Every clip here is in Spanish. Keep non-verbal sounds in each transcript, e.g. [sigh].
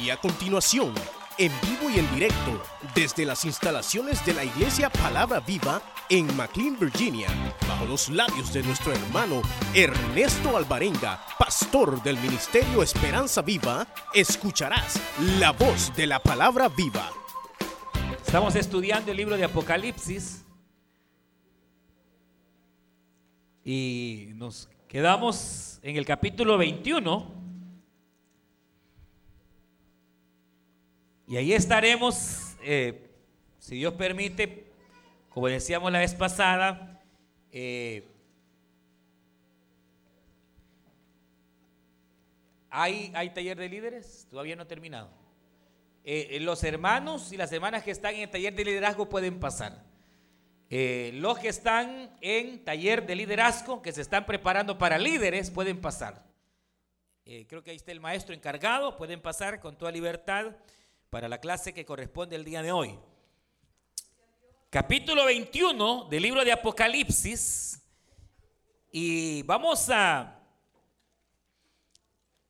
Y a continuación, en vivo y en directo, desde las instalaciones de la Iglesia Palabra Viva en McLean, Virginia, bajo los labios de nuestro hermano Ernesto Alvarenga, pastor del Ministerio Esperanza Viva, escucharás la voz de la Palabra Viva. Estamos estudiando el libro de Apocalipsis y nos quedamos en el capítulo 21. Y ahí estaremos, eh, si Dios permite, como decíamos la vez pasada, eh, ¿hay, ¿hay taller de líderes? Todavía no ha terminado. Eh, los hermanos y las hermanas que están en el taller de liderazgo pueden pasar. los que están en taller de liderazgo, que se están preparando para líderes, pueden pasar. creo que ahí está el maestro encargado, pueden pasar con toda libertad para la clase que corresponde el día de hoy. Capítulo 21 del libro de Apocalipsis. Y vamos a,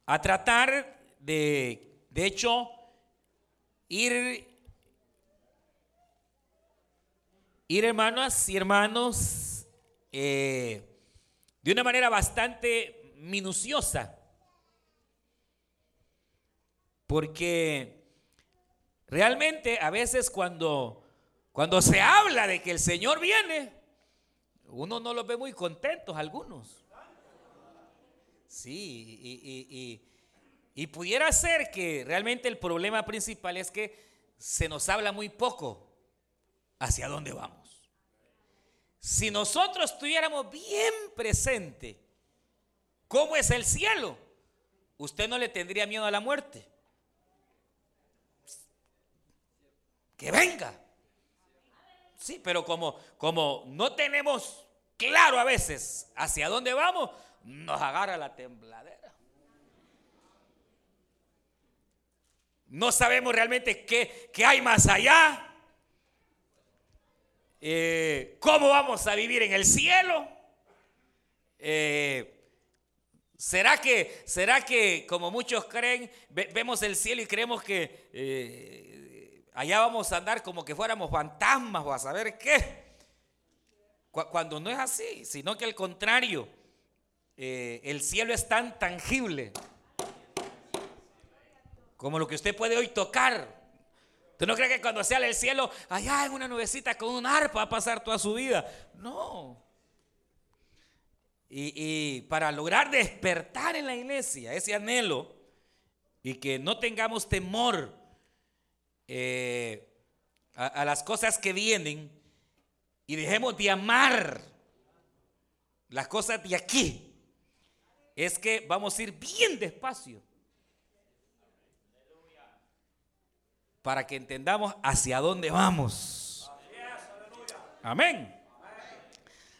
a tratar de, de hecho, ir, ir hermanas y hermanos, eh, de una manera bastante minuciosa. Porque Realmente a veces cuando, cuando se habla de que el Señor viene, uno no los ve muy contentos algunos. Sí, y, y pudiera ser que realmente el problema principal es que se nos habla muy poco hacia dónde vamos. Si nosotros tuviéramos bien presente cómo es el cielo, usted no le tendría miedo a la muerte. Que venga. Sí, pero como, como no tenemos claro a veces hacia dónde vamos, nos agarra la tembladera. No sabemos realmente qué, hay más allá. Eh, ¿Cómo vamos a vivir en el cielo? Eh, ¿Será que, ¿Será que, como muchos creen, vemos el cielo y creemos que eh, allá vamos a andar como que fuéramos fantasmas o a saber qué. Cuando no es así, sino que al contrario, eh, el cielo es tan tangible como lo que usted puede hoy tocar. ¿Usted no cree que cuando sale el cielo, allá en una nubecita con un arpa va a pasar toda su vida? No. Y, y, para lograr despertar en la iglesia ese anhelo y que no tengamos temor eh, a, las cosas que vienen y dejemos de amar las cosas de aquí, es que vamos a ir bien despacio para que entendamos hacia dónde vamos. Amén.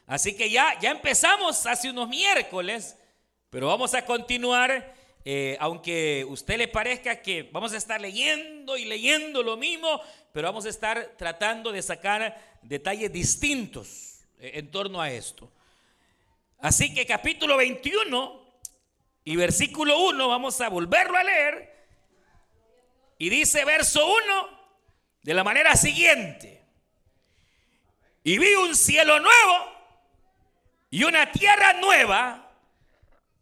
Así que ya, ya empezamos hace unos miércoles, pero vamos a continuar eh, aunque usted le parezca que vamos a estar leyendo y leyendo lo mismo, pero vamos a estar tratando de sacar detalles distintos eh, en torno a esto. Así que capítulo 21 y versículo 1 vamos a volverlo a leer. Y dice verso 1 de la manera siguiente. Y vi un cielo nuevo y una tierra nueva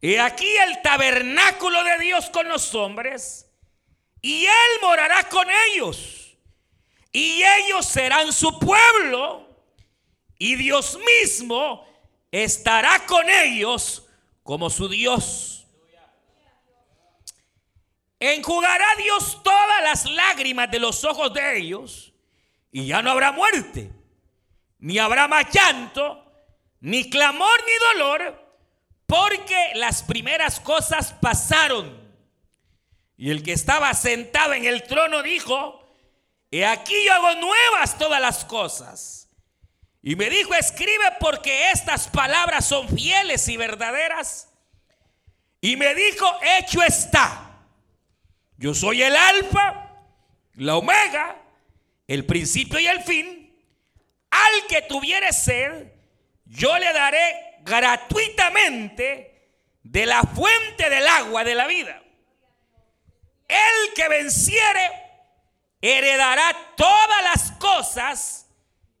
y aquí el tabernáculo de Dios con los hombres, y Él morará con ellos, y ellos serán su pueblo, y Dios mismo estará con ellos como su Dios. Enjugará Dios todas las lágrimas de los ojos de ellos, y ya no habrá muerte, ni habrá más llanto, ni clamor, ni dolor porque las primeras cosas pasaron. Y el que estaba sentado en el trono dijo, He aquí yo hago nuevas todas las cosas. Y me dijo, escribe porque estas palabras son fieles y verdaderas. Y me dijo, hecho está. Yo soy el alfa, la omega, el principio y el fin. Al que tuviere sed, yo le daré gratuitamente de la fuente del agua de la vida. El que venciere heredará todas las cosas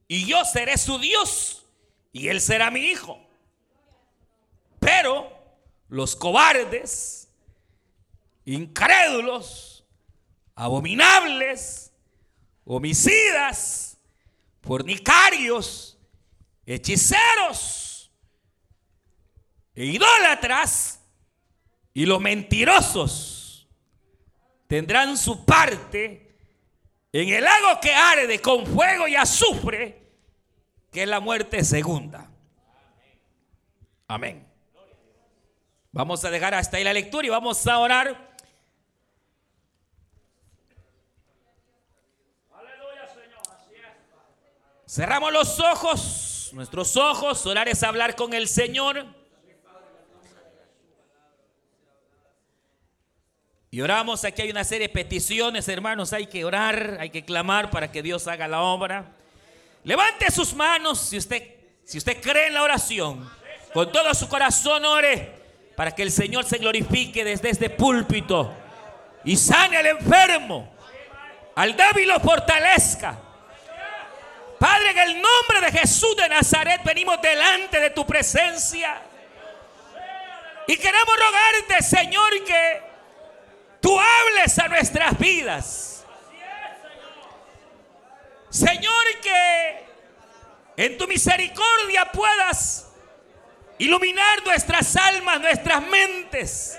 y yo seré su Dios y él será mi hijo. Pero los cobardes, incrédulos, abominables, homicidas, fornicarios, hechiceros, e idólatras y los mentirosos tendrán su parte en el lago que arde con fuego y azufre, que es la muerte segunda. Amén. Vamos a dejar hasta ahí la lectura y vamos a orar. Cerramos los ojos, nuestros ojos, orar es hablar con el Señor. Y oramos, aquí hay una serie de peticiones, hermanos, hay que orar, hay que clamar para que Dios haga la obra. Levante sus manos si usted, si usted cree en la oración, con todo su corazón ore para que el Señor se glorifique desde este púlpito y sane al enfermo, al débil lo fortalezca. Padre, en el nombre de Jesús de Nazaret venimos delante de tu presencia y queremos rogarte, Señor, que tú hables a nuestras vidas. Señor, que en tu misericordia puedas iluminar nuestras almas, nuestras mentes,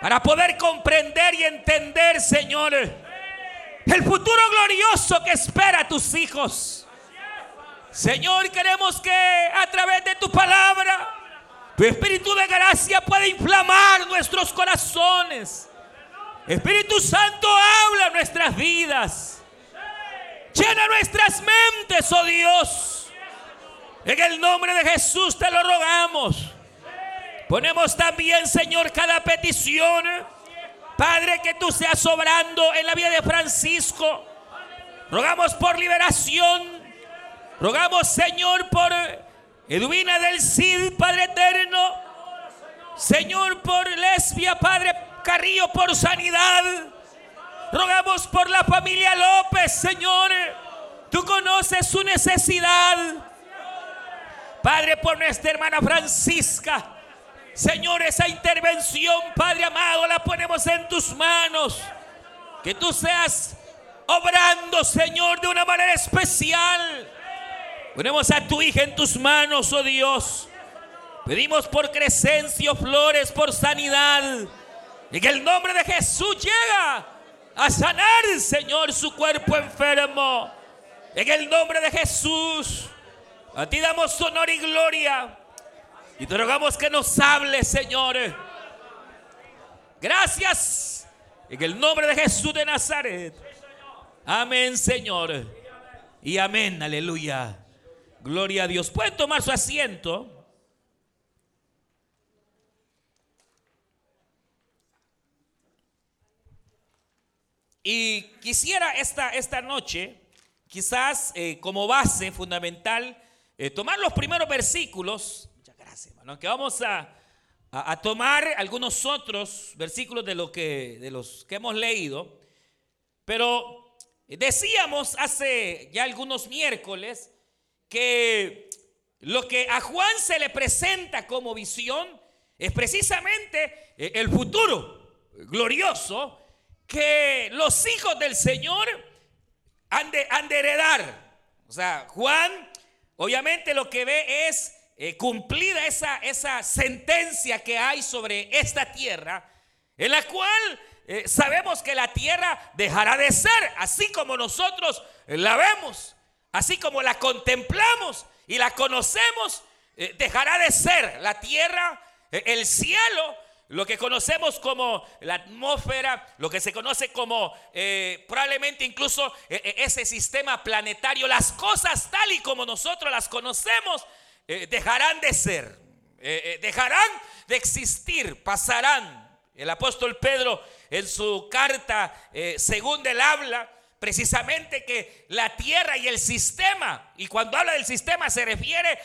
para poder comprender y entender, Señor, el futuro glorioso que espera a tus hijos. Señor, queremos que a través de tu palabra, tu Espíritu de gracia pueda inflamar nuestros corazones Espíritu Santo, habla nuestras vidas. Llena nuestras mentes, oh Dios. En el nombre de Jesús te lo rogamos. Ponemos también, Señor, cada petición. Padre, que tú seas sobrando en la vida de Francisco. Rogamos por liberación. Rogamos, Señor, por Edwina del Cid, Padre eterno. Señor, por Lesbia, Padre Carrillo por sanidad. Rogamos por la familia López, Señor. Tú conoces su necesidad. Padre, por nuestra hermana Francisca. Señor, esa intervención, Padre amado, la ponemos en tus manos. Que tú seas obrando, Señor, de una manera especial. Ponemos a tu hija en tus manos, oh Dios. Pedimos por Crescencio Flores, por sanidad. En el nombre de Jesús llega a sanar, Señor, su cuerpo enfermo. En el nombre de Jesús, a ti damos honor y gloria. Y te rogamos que nos hable, Señor. Gracias. En el nombre de Jesús de Nazaret. Amén, Señor. Y amén, aleluya. Gloria a Dios. Pueden tomar su asiento. Y quisiera esta, esta noche, quizás eh, como base fundamental, eh, tomar los primeros versículos, muchas gracias, hermano, que vamos a, a, tomar algunos otros versículos de, que, de los que hemos leído, pero decíamos hace ya algunos miércoles que lo que a Juan se le presenta como visión es precisamente eh, el futuro glorioso que los hijos del Señor han de, heredar. O sea, Juan obviamente lo que ve es eh, cumplida esa, esa sentencia que hay sobre esta tierra, en la cual eh, sabemos que la tierra dejará de ser, así como nosotros la vemos, así como la contemplamos y la conocemos, eh, dejará de ser la tierra, el cielo, lo que conocemos como la atmósfera, lo que se conoce como eh, probablemente incluso eh, eh, ese sistema planetario, las cosas tal y como nosotros las conocemos, dejarán de ser, dejarán de existir, pasarán. El apóstol Pedro en su carta, según él habla, precisamente que la tierra y el sistema, y cuando habla del sistema se refiere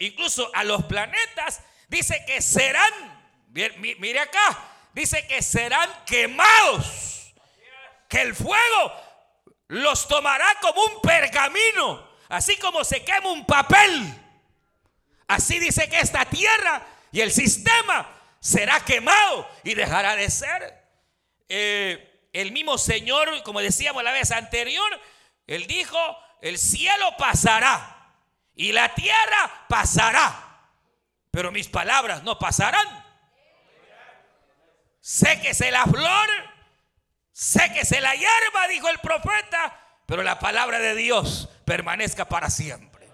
incluso a los planetas, dice que serán Mire acá, dice que serán quemados, que el fuego los tomará como un pergamino, así como se quema un papel. Así dice que esta tierra y el sistema será quemado y dejará de ser. Eh, el mismo Señor, como decíamos la vez anterior, él dijo, el cielo pasará y la tierra pasará, pero mis palabras no pasarán. Séquese la flor, séquese la hierba, dijo el profeta, pero la palabra de Dios permanezca para siempre.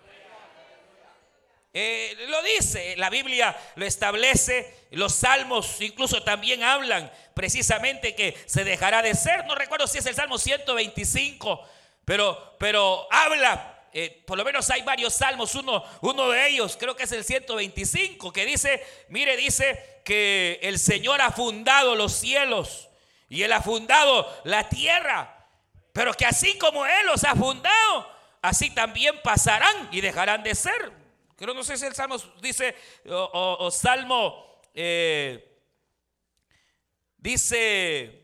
Eh, lo dice, la Biblia lo establece, los salmos incluso también hablan precisamente que se dejará de ser. No recuerdo si es el Salmo 125, pero, pero habla eh, por lo menos hay varios salmos, uno, uno de ellos creo que es el 125, que dice, mire, dice que el Señor ha fundado los cielos y Él ha fundado la tierra, pero que así como Él los ha fundado, así también pasarán y dejarán de ser. Creo no sé si el Salmo dice, o, Salmo, eh, dice...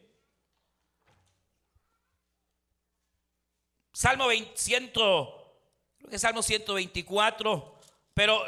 Salmo 200 es Salmo 124. Pero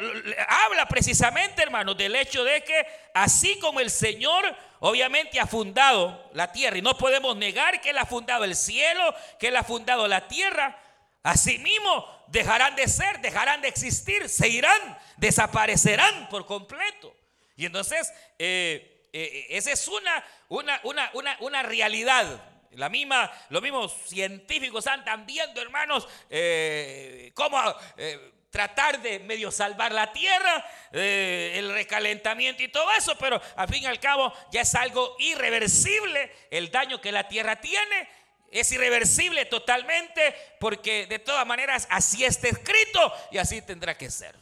habla precisamente, hermanos, del hecho de que así como el Señor obviamente ha fundado la tierra, y no podemos negar que Él ha fundado el cielo, que Él ha fundado la tierra, asimismo dejarán de ser, dejarán de existir, se irán, desaparecerán por completo. Y entonces, eh, eh, esa es una, una, una, una, una realidad la misma, los mismos científicos están viendo, hermanos, eh, cómo eh, tratar de medio salvar la tierra, eh, el recalentamiento y todo eso, pero al fin y al cabo ya es algo irreversible el daño que la tierra tiene. Es irreversible totalmente porque de todas maneras así está escrito y así tendrá que ser.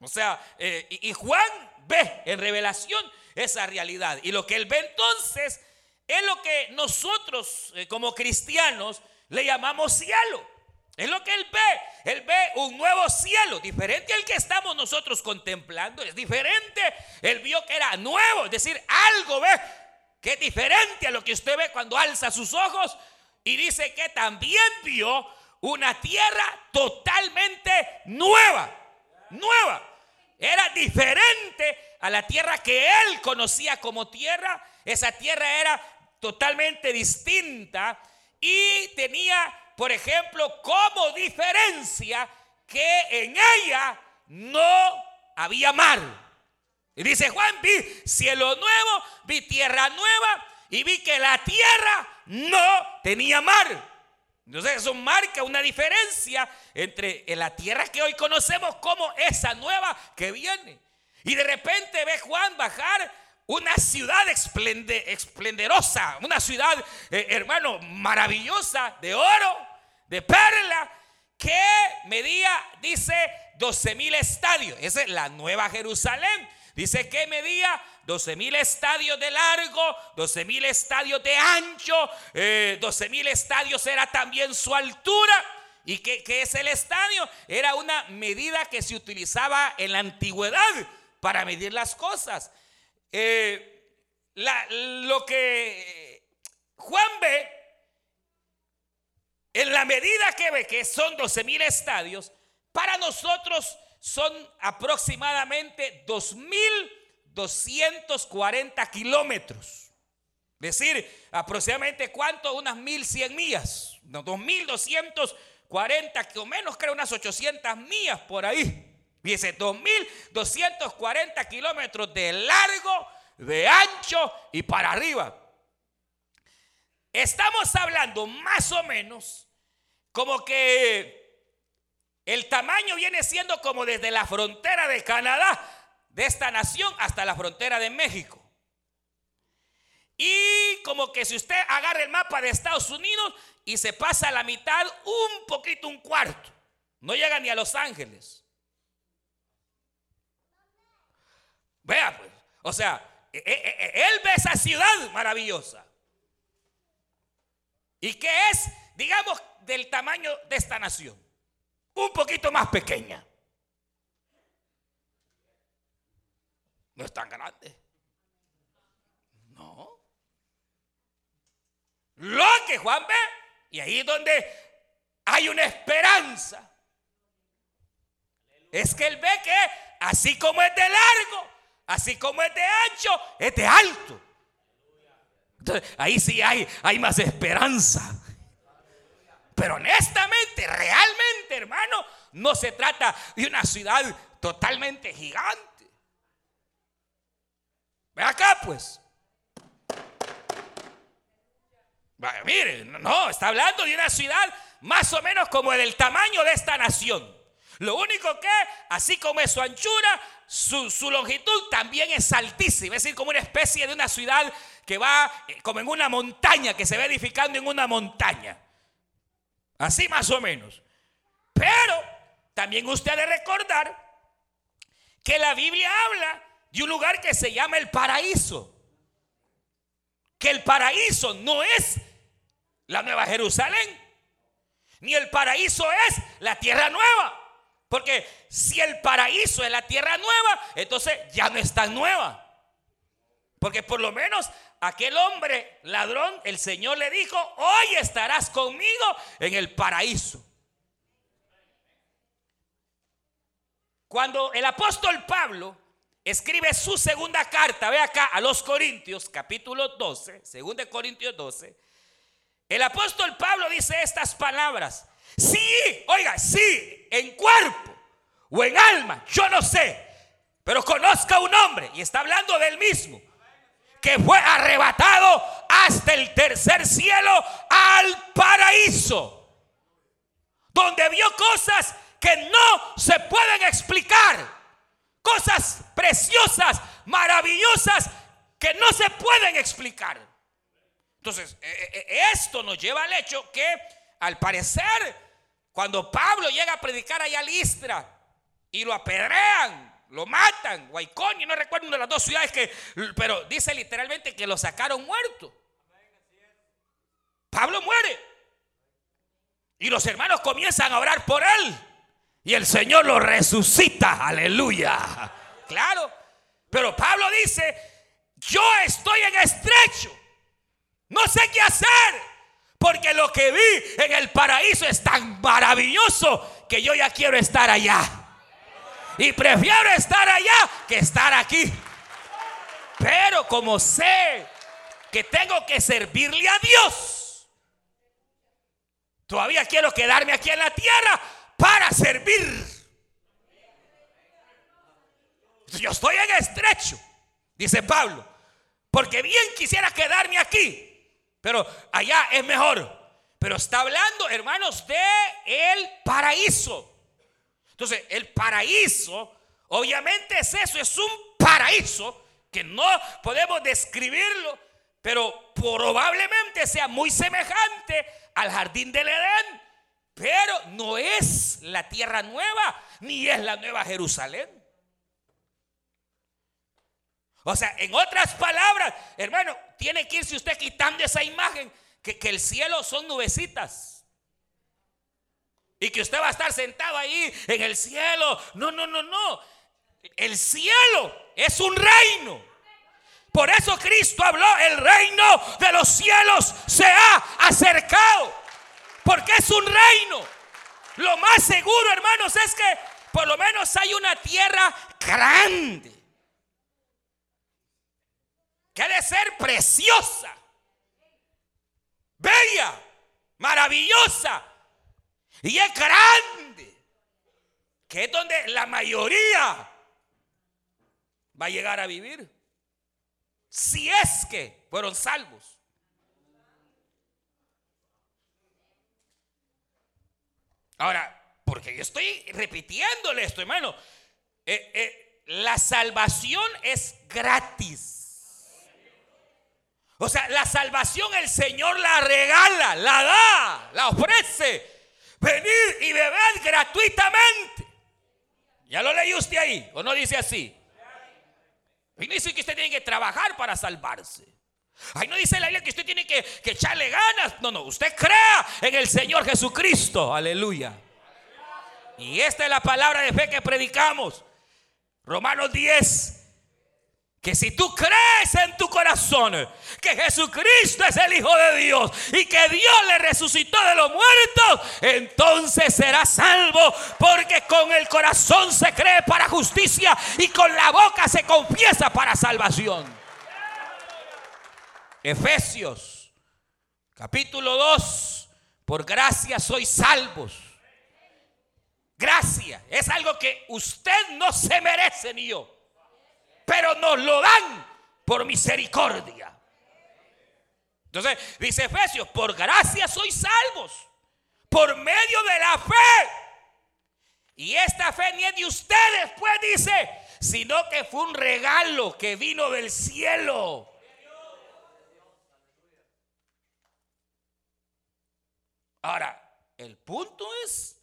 O sea, y Juan ve en revelación esa realidad. Y lo que él ve entonces es lo que nosotros eh, como cristianos le llamamos cielo. Es lo que Él ve. Él ve un nuevo cielo, diferente al que estamos nosotros contemplando. Es diferente. Él vio que era nuevo. Es decir, algo ve que es diferente a lo que usted ve cuando alza sus ojos. Y dice que también vio una tierra totalmente nueva. Nueva. Era diferente a la tierra que él conocía como tierra. Esa tierra era totalmente distinta y tenía, por ejemplo, como diferencia que en ella no había mar. Y dice Juan, vi cielo nuevo, vi tierra nueva y vi que la tierra no tenía mar. Entonces eso marca una diferencia entre la tierra que hoy conocemos como esa nueva que viene. Y de repente ve Juan bajar una ciudad esplenderosa, una ciudad, eh, hermano, maravillosa, de oro, de perla, que medía, dice, 12 mil estadios. Esa es la nueva Jerusalén. Dice que medía 12 mil estadios de largo, 12 mil estadios de ancho, 12 eh, mil estadios era también su altura. ¿Y qué, qué es el estadio? Era una medida que se utilizaba en la antigüedad para medir las cosas. Eh, lo que Juan ve, en la medida que ve que son 12 mil estadios, para nosotros son aproximadamente 2.240 kilómetros. Es decir, aproximadamente cuánto, unas 1.100 millas, no, 2.240 o menos, creo, unas 800 millas por ahí. Dice 2.240 kilómetros de largo, de ancho y para arriba. Estamos hablando más o menos como que el tamaño viene siendo como desde la frontera de Canadá, de esta nación, hasta la frontera de México. Y como que si usted agarra el mapa de Estados Unidos y se pasa a la mitad, un poquito, un cuarto. No llega ni a Los Ángeles. Vea pues, o sea, e, e, e, él ve esa ciudad maravillosa. ¿Y que es, digamos, del tamaño de esta nación? Un poquito más pequeña. No es tan grande. No. Lo que Juan ve, y ahí es donde hay una esperanza, es que él ve que así como es de largo, así como es de ancho, es de alto. Entonces, ahí sí hay, hay más esperanza. Pero honestamente, realmente, hermano, no se trata de una ciudad totalmente gigante. Ve acá, pues. Mire, no, está hablando de una ciudad más o menos como del tamaño de esta nación. Lo único que, así como es su anchura, su, longitud también es altísima. Es decir, como una especie de una ciudad que va eh, como en una montaña, que se va edificando en una montaña. Así más o menos. Pero también usted ha de recordar que la Biblia habla de un lugar que se llama el paraíso. Que el paraíso no es la nueva Jerusalén, ni el paraíso es la tierra nueva. Porque si el paraíso es la tierra nueva, entonces ya no es tan nueva. Porque por lo menos aquel hombre ladrón, el Señor le dijo, hoy estarás conmigo en el paraíso. Cuando el apóstol Pablo escribe su segunda carta, ve acá a los Corintios, capítulo 12, segunda de Corintios 12, el apóstol Pablo dice estas palabras. Sí, oiga, sí, en cuerpo o en alma, yo no sé, pero conozca un hombre, y está hablando del mismo, que fue arrebatado hasta el tercer cielo al paraíso, donde vio cosas que no se pueden explicar, cosas preciosas, maravillosas, que no se pueden explicar. Entonces, e, e, e, esto nos lleva al hecho que, al parecer, cuando Pablo llega a predicar allá a Listra y lo apedrean, lo matan, Guaycoño, no recuerdo una de las dos ciudades que, pero dice literalmente que lo sacaron muerto. Pablo muere. Y los hermanos comienzan a orar por él. Y el Señor lo resucita, aleluya. Claro. Pero Pablo dice, yo estoy en estrecho. No sé qué hacer. Porque lo que vi en el paraíso es tan maravilloso que yo ya quiero estar allá. Y prefiero estar allá que estar aquí. Pero como sé que tengo que servirle a Dios, todavía quiero quedarme aquí en la tierra para servir. Yo estoy en estrecho, dice Pablo, porque bien quisiera quedarme aquí, pero allá es mejor. Pero está hablando, hermanos, de el paraíso. Entonces, el paraíso, obviamente es eso, es un paraíso que no podemos describirlo, pero probablemente sea muy semejante al jardín del Edén, pero no es la tierra nueva, ni es la nueva Jerusalén. O sea, en otras palabras, hermano, tiene que irse usted quitando esa imagen, que, que el cielo son nubecitas. Y que usted va a estar sentado ahí en el cielo. No, no, no, no. El cielo es un reino. Por eso Cristo habló, el reino de los cielos se ha acercado. Porque es un reino. Lo más seguro, hermanos, es que por lo menos hay una tierra grande. Que ha de ser preciosa, bella, maravillosa y es grande, que es donde la mayoría va a llegar a vivir. Si es que fueron salvos. Ahora, porque yo estoy repitiéndole esto, hermano. Eh, eh, la salvación es gratis. O sea, la salvación el Señor la regala, la da, la ofrece. Venir y beber gratuitamente. ¿Ya lo leyó usted ahí? ¿O no dice así? Y no dice que usted tiene que trabajar para salvarse. Ahí no dice la Biblia que usted tiene que, que echarle ganas. No, no, usted crea en el Señor Jesucristo. Aleluya. Y esta es la palabra de fe que predicamos. Romanos 10, que si tú crees en tu corazón que Jesucristo es el Hijo de Dios y que Dios le resucitó de los muertos, entonces serás salvo porque con el corazón se cree para justicia y con la boca se confiesa para salvación. Efesios capítulo 2, por gracia sois salvos. Gracia es algo que usted no se merece ni yo pero nos lo dan por misericordia. Entonces, dice Efesios, por gracia sois salvos, por medio de la fe. Y esta fe ni es de ustedes, pues dice, sino que fue un regalo que vino del cielo. Ahora, el punto es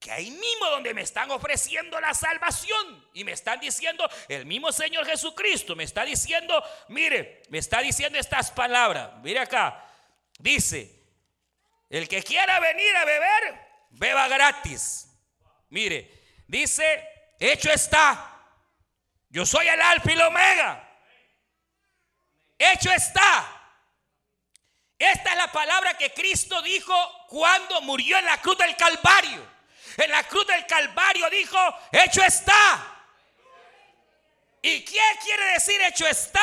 que ahí mismo donde me están ofreciendo la salvación y me están diciendo, el mismo Señor Jesucristo me está diciendo, mire, me está diciendo estas palabras, mire acá, dice, el que quiera venir a beber, beba gratis. Mire, dice, hecho está, yo soy el alfa y el omega. Hecho está. Esta es la palabra que Cristo dijo cuando murió en la cruz del Calvario en la cruz del Calvario dijo, hecho está. ¿Y qué quiere decir hecho está?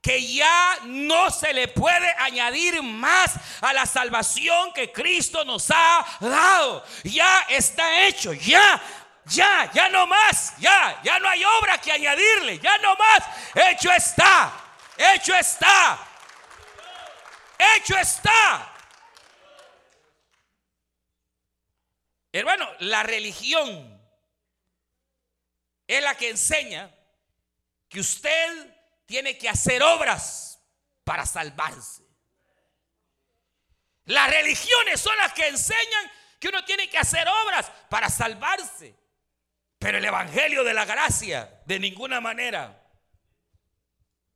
Que ya no se le puede añadir más a la salvación que Cristo nos ha dado. Ya está hecho, ya ya, ya no más, ya, ya no hay obra que añadirle, ya no más. Hecho está, hecho está, hecho está. Hermano, la religión es la que enseña que usted tiene que hacer obras para salvarse. Las religiones son las que enseñan que uno tiene que hacer obras para salvarse. Pero el Evangelio de la Gracia, de ninguna manera.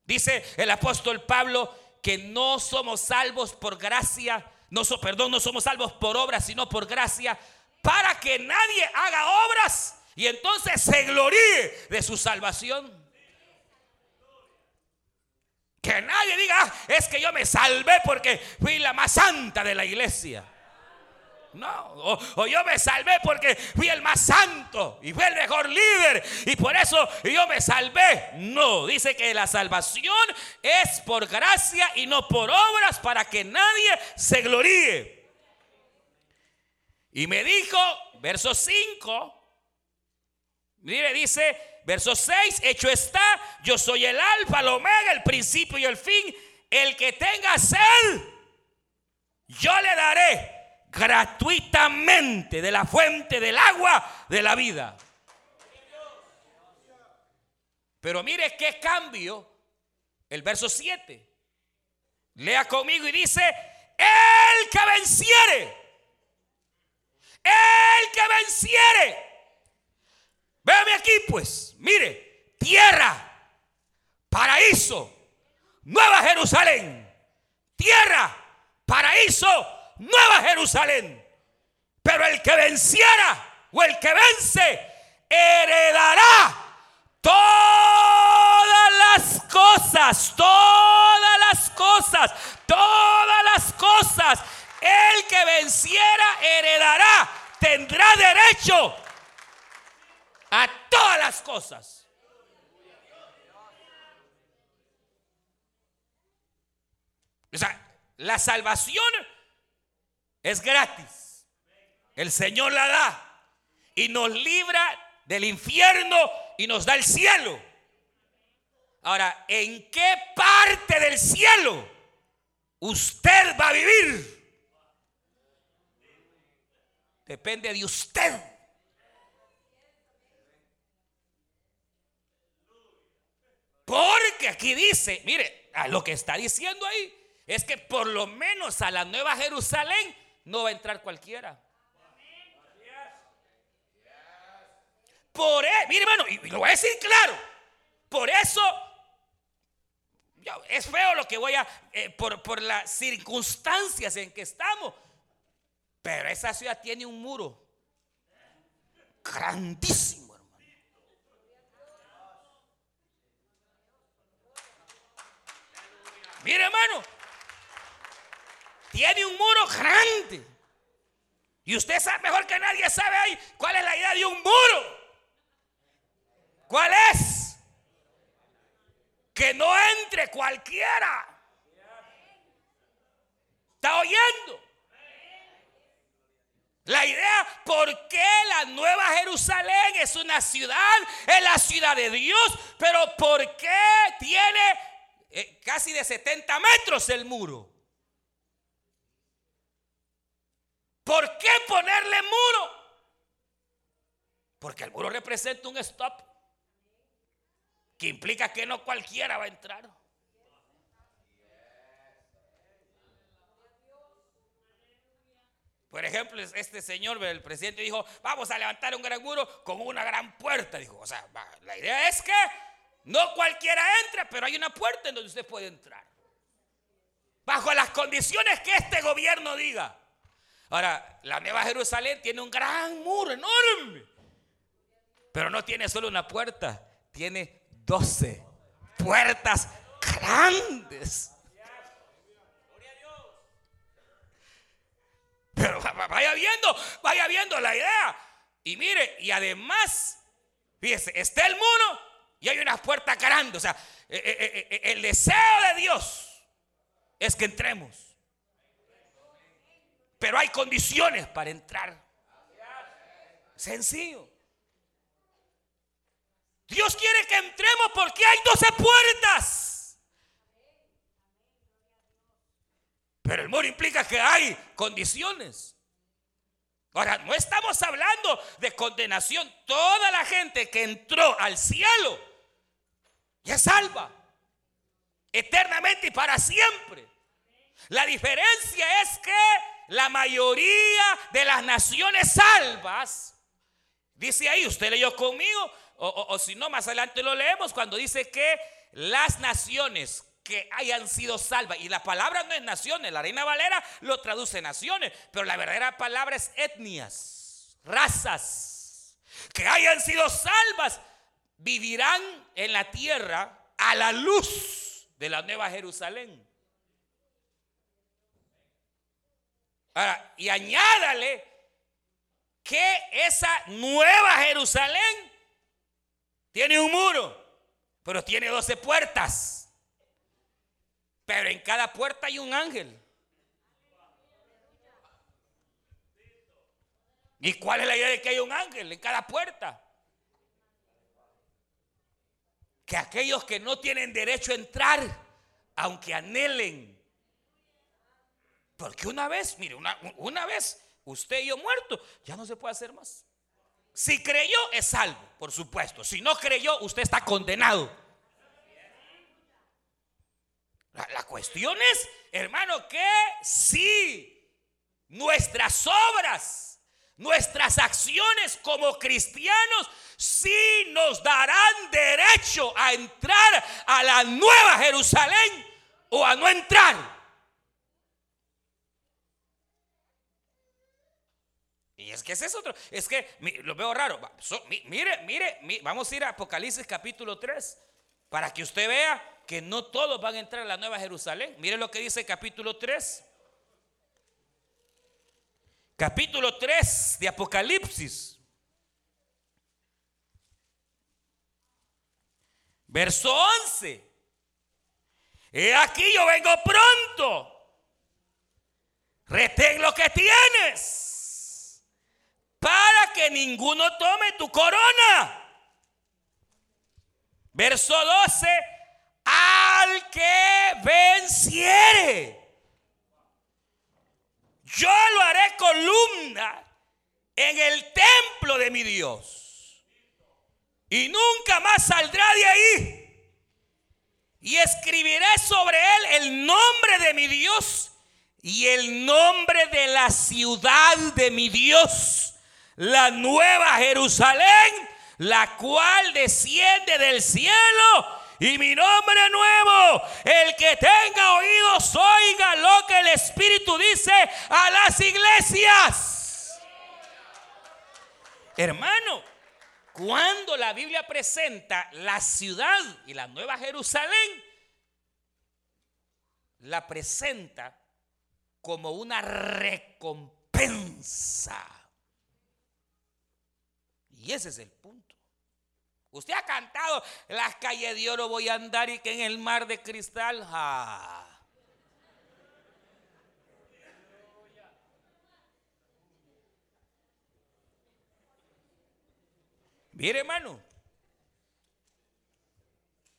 Dice el apóstol Pablo que no somos salvos por gracia, no perdón, no somos salvos por obras, sino por gracia, para que nadie haga obras y entonces se gloríe de su salvación. Que nadie diga, ah, es que yo me salvé porque fui la más santa de la iglesia. No, o, yo me salvé porque fui el más santo y fui el mejor líder y por eso yo me salvé. No, dice que la salvación es por gracia y no por obras para que nadie se gloríe. Y me dijo, verso 5, mire, dice, verso 6, hecho está, yo soy el alfa, el omega, el principio y el fin. El que tenga sed, yo le daré gratuitamente de la fuente del agua de la vida. Pero mire qué cambio el verso 7. Lea conmigo y dice, el que venciere el que venciere. Véame aquí pues, mire, tierra, paraíso, Nueva Jerusalén. Tierra, paraíso, Nueva Jerusalén. Pero el que venciera o el que vence heredará todas las cosas, todas las cosas, todas las cosas el que venciera heredará, tendrá derecho a todas las cosas. O sea, la salvación es gratis. El Señor la da y nos libra del infierno y nos da el cielo. Ahora, ¿en qué parte del cielo usted va a vivir? Depende de usted. Porque aquí dice, mire, a lo que está diciendo ahí es que por lo menos a la nueva Jerusalén no va a entrar cualquiera. Por eso, mire hermano, y lo voy a decir claro, por eso es feo lo que voy a, eh, por, por las circunstancias en que estamos, pero esa ciudad tiene un muro grandísimo, hermano. Mire, hermano, tiene un muro grande. Y usted sabe mejor que nadie sabe ahí cuál es la idea de un muro. ¿Cuál es? Que no entre cualquiera. ¿Está oyendo? La idea, ¿por qué la Nueva Jerusalén es una ciudad? Es la ciudad de Dios, pero ¿por qué tiene eh, casi de 70 metros el muro? ¿Por qué ponerle muro? Porque el muro representa un stop que implica que no cualquiera va a entrar. Por ejemplo, este señor, el presidente, dijo, vamos a levantar un gran muro con una gran puerta. Dijo, o sea, la idea es que no cualquiera entre, pero hay una puerta en donde usted puede entrar. Bajo las condiciones que este gobierno diga. Ahora, la Nueva Jerusalén tiene un gran muro enorme. Pero no tiene solo una puerta, tiene 12 puertas grandes. Pero vaya viendo, vaya viendo la idea. Y mire, y además, fíjese, está el muro y hay unas puertas grandes. O sea, eh, eh, eh, el deseo de Dios es que entremos. Pero hay condiciones para entrar. Sencillo. Dios quiere que entremos porque hay 12 puertas. Pero el muro implica que hay condiciones. Ahora, no estamos hablando de condenación. Toda la gente que entró al cielo ya es salva. Eternamente y para siempre. La diferencia es que la mayoría de las naciones salvas, dice ahí, usted leyó conmigo, o, si no, más adelante lo leemos cuando dice que las naciones que hayan sido salvas. Y la palabra no es naciones, la reina Valera lo traduce naciones, pero la verdadera palabra es etnias, razas, que hayan sido salvas, vivirán en la tierra a la luz de la nueva Jerusalén. Ahora, y añádale que esa nueva Jerusalén tiene un muro, pero tiene 12 puertas. Pero en cada puerta hay un ángel. ¿Y cuál es la idea de que hay un ángel en cada puerta? Que aquellos que no tienen derecho a entrar, aunque anhelen. Porque una vez, mire, una, una vez usted y yo muerto, ya no se puede hacer más. Si creyó, es salvo, por supuesto. Si no creyó, usted está condenado. La, cuestión es, hermano, que si nuestras obras, nuestras acciones como cristianos, sí nos darán derecho a entrar a la nueva Jerusalén o a no entrar. Y es que ese es otro. Es que lo veo raro. mire, mire, vamos a ir a Apocalipsis capítulo 3 para que usted vea que no todos van a entrar a la Nueva Jerusalén. Mire lo que dice capítulo 3. Capítulo 3 de Apocalipsis. Verso 11. He aquí yo vengo pronto. Retén lo que tienes para que ninguno tome tu corona. Verso 12, al que venciere, yo lo haré columna en el templo de mi Dios. Y nunca más saldrá de ahí. y escribiré sobre él el nombre de mi Dios y el nombre de la ciudad de mi Dios, la nueva Jerusalén, la cual desciende del cielo y mi nombre nuevo. El que tenga oídos, oiga lo que el Espíritu dice a las iglesias. Hermano, cuando la Biblia presenta la ciudad y la nueva Jerusalén, la presenta como una recompensa. Y ese es el punto. Usted ha cantado las calles de oro voy a andar y que en el mar de cristal. Mire, hermano.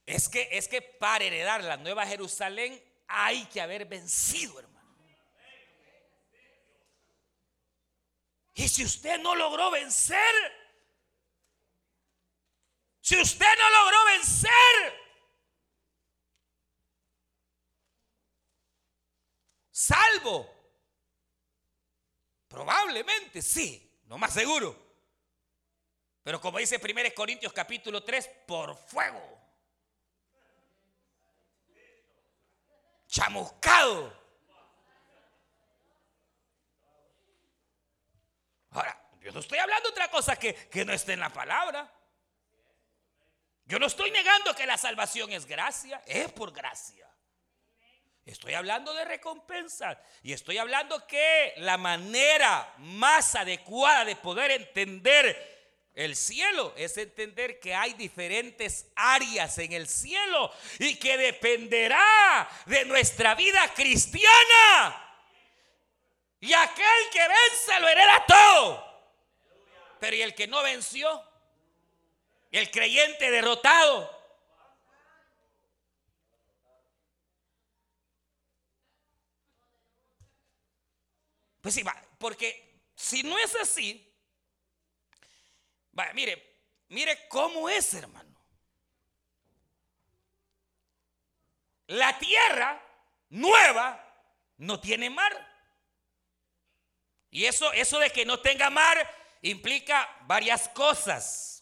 Es que, es que para heredar la nueva Jerusalén hay que haber vencido, hermano. Y si usted no logró vencer, si usted no logró vencer, salvo, probablemente sí, no más seguro. Pero como dice 1 Corintios capítulo 3, por fuego. Chamuscado. Ahora, yo no estoy hablando otra cosa que, que no esté en la palabra. Yo no estoy negando que la salvación es gracia, es por gracia. Estoy hablando de recompensa y estoy hablando que la manera más adecuada de poder entender el cielo es entender que hay diferentes áreas en el cielo y que dependerá de nuestra vida cristiana. Y aquel que vence lo hereda todo. Pero ¿y el que no venció? El creyente derrotado. Pues sí, porque si no es así, va, mire, mire cómo es, hermano. La tierra nueva no tiene mar. Y eso, eso de que no tenga mar implica varias cosas.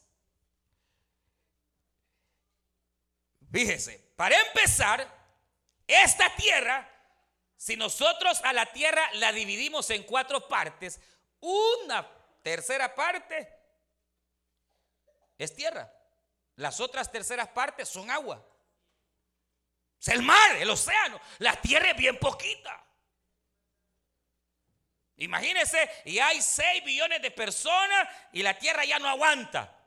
Fíjese, para empezar, esta tierra, si nosotros a la tierra la dividimos en cuatro partes, una tercera parte es tierra. Las otras terceras partes son agua. Es el mar, el océano. La tierra es bien poquita. Imagínense, y hay 6 billones de personas y la tierra ya no aguanta.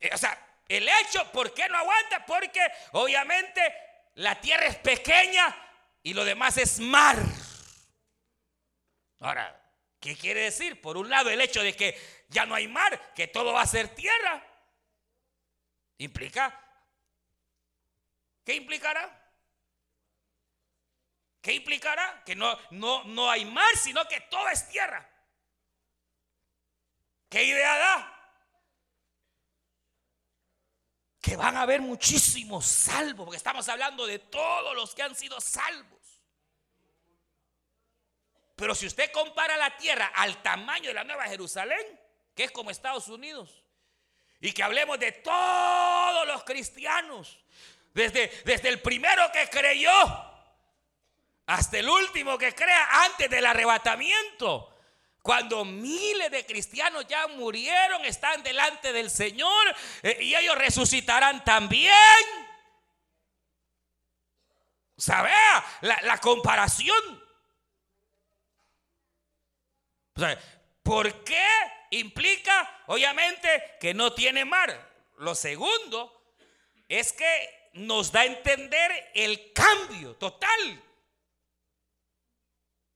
Eh, o sea, el hecho, ¿por qué no aguanta? Porque obviamente la tierra es pequeña y lo demás es mar. Ahora, ¿qué quiere decir? Por un lado, el hecho de que ya no hay mar, que todo va a ser tierra, implica, ¿qué implicará? ¿Qué implicará? Que no, no, no hay mar, sino que todo es tierra. ¿Qué idea da? Que van a haber muchísimos salvos, porque estamos hablando de todos los que han sido salvos. Pero si usted compara la tierra al tamaño de la Nueva Jerusalén, que es como Estados Unidos, y que hablemos de todos los cristianos, desde, desde el primero que creyó hasta el último que crea antes del arrebatamiento, cuando miles de cristianos ya murieron, están delante del Señor eh, y ellos resucitarán también. ¿Sabe? La, la comparación. ¿Por qué implica, obviamente, que no tiene mar? Lo segundo es que nos da a entender el cambio total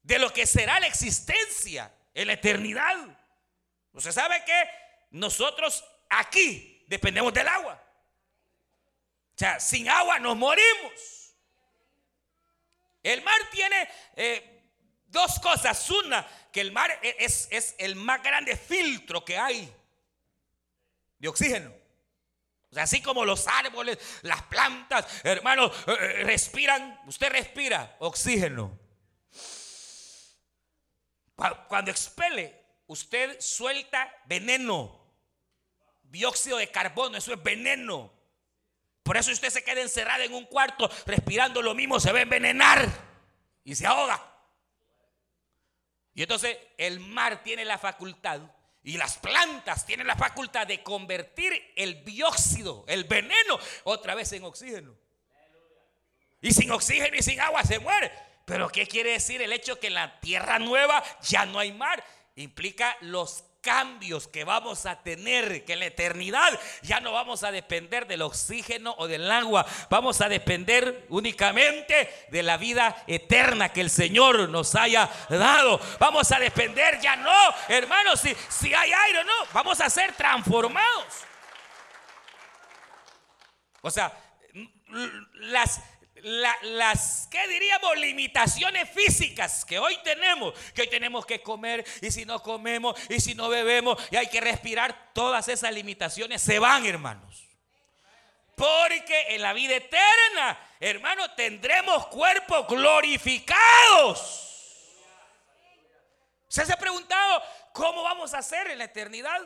de lo que será la existencia en la eternidad. Usted sabe que nosotros aquí dependemos del agua. O sea, sin agua nos morimos. El mar tiene eh, dos cosas. Una, que el mar e-, es, es el más grande filtro que hay de oxígeno. O sea, así como los árboles, las plantas, hermanos, eh, eh, respiran, usted respira oxígeno. Cuando expele, usted suelta veneno, dióxido de carbono, eso es veneno. Por eso usted se queda encerrado en un cuarto respirando lo mismo, se va a envenenar y se ahoga. Y entonces el mar tiene la facultad y las plantas tienen la facultad de convertir el dióxido, el veneno, otra vez en oxígeno. Y sin oxígeno y sin agua se muere. Pero ¿qué quiere decir el hecho que en la tierra nueva ya no hay mar? Implica los cambios que vamos a tener, que en la eternidad ya no vamos a depender del oxígeno o del agua, vamos a depender únicamente de la vida eterna que el Señor nos haya dado. Vamos a depender ya no, hermanos, si, si hay aire o no, vamos a ser transformados. O sea, las, las, ¿qué diríamos? Limitaciones físicas que hoy tenemos, que hoy tenemos que comer y si no comemos y si no bebemos y hay que respirar, todas esas limitaciones se van, hermanos. Porque en la vida eterna, hermanos, tendremos cuerpos glorificados. ¿Se ha preguntado cómo vamos a hacer en la eternidad?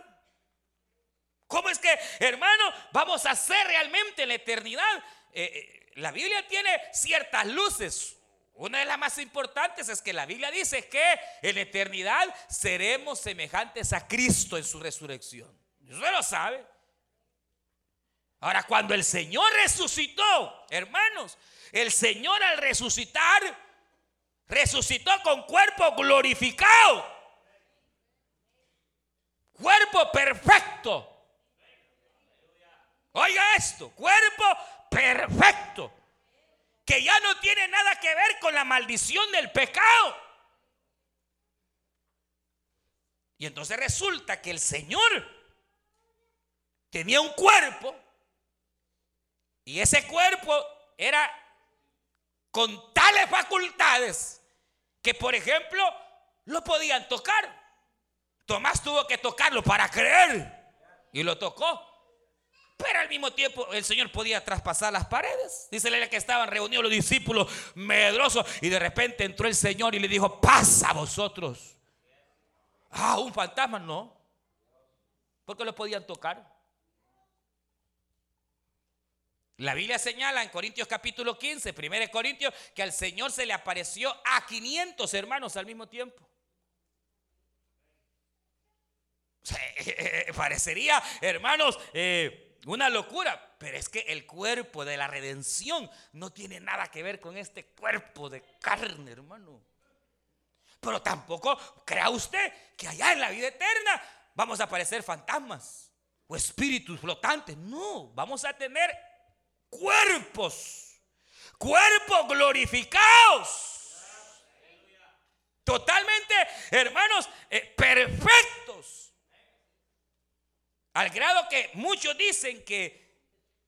¿Cómo es que, hermano, vamos a hacer realmente en la eternidad? Eh, eh, la Biblia tiene ciertas luces. Una de las más importantes es que la Biblia dice que en eternidad seremos semejantes a Cristo en su resurrección. Usted lo sabe. Ahora, cuando el Señor resucitó, hermanos, el Señor al resucitar, resucitó con cuerpo glorificado. Cuerpo perfecto. Oiga esto, cuerpo perfecto, que ya no tiene nada que ver con la maldición del pecado. Y entonces resulta que el Señor tenía un cuerpo y ese cuerpo era con tales facultades que, por ejemplo, lo podían tocar. Tomás tuvo que tocarlo para creer y lo tocó. Pero al mismo tiempo el Señor podía traspasar las paredes. Dice la que estaban reunidos los discípulos medrosos y de repente entró el Señor y le dijo, pasa a vosotros. Ah, un fantasma, no. Porque lo podían tocar. La Biblia señala en Corintios capítulo 15, 1 Corintios, que al Señor se le apareció a 500 hermanos al mismo tiempo. [laughs] parecería, hermanos, eh, una locura, pero es que el cuerpo de la redención no tiene nada que ver con este cuerpo de carne, hermano. Pero tampoco crea usted que allá en la vida eterna vamos a aparecer fantasmas o espíritus flotantes. No, vamos a tener cuerpos, cuerpos glorificados. Totalmente, hermanos, eh, perfectos. Al grado que muchos dicen que,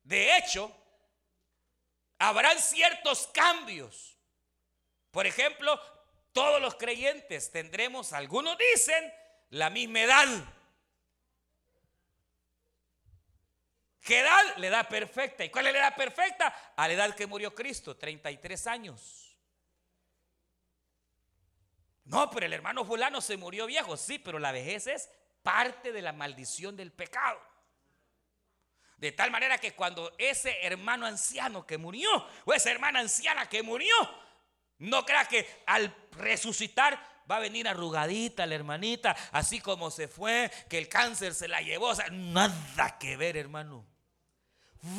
de hecho, habrán ciertos cambios. Por ejemplo, todos los creyentes tendremos, algunos dicen, la misma edad. ¿Qué edad? La edad perfecta. ¿Y cuál es la edad perfecta? A la edad que murió Cristo, 33 años. No, pero el hermano fulano se murió viejo, sí, pero la vejez es parte de la maldición del pecado. De tal manera que cuando ese hermano anciano que murió, o esa hermana anciana que murió, no crea que al resucitar va a venir arrugadita la hermanita, así como se fue, que el cáncer se la llevó. O sea, nada que ver, hermano.